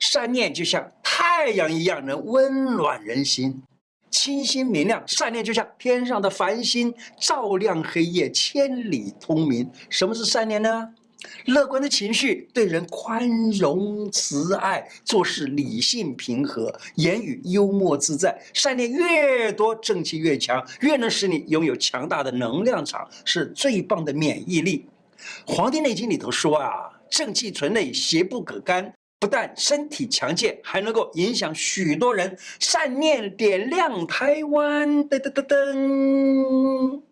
善念就像太阳一样，能温暖人心，清新明亮。善念就像天上的繁星，照亮黑夜，千里通明。什么是善念呢？乐观的情绪，对人宽容慈爱，做事理性平和，言语幽默自在。善念越多，正气越强，越能使你拥有强大的能量场，是最棒的免疫力。《黄帝内经》里头说啊，正气存内，邪不可干。不但身体强健，还能够影响许多人。善念点亮台湾，噔噔噔噔。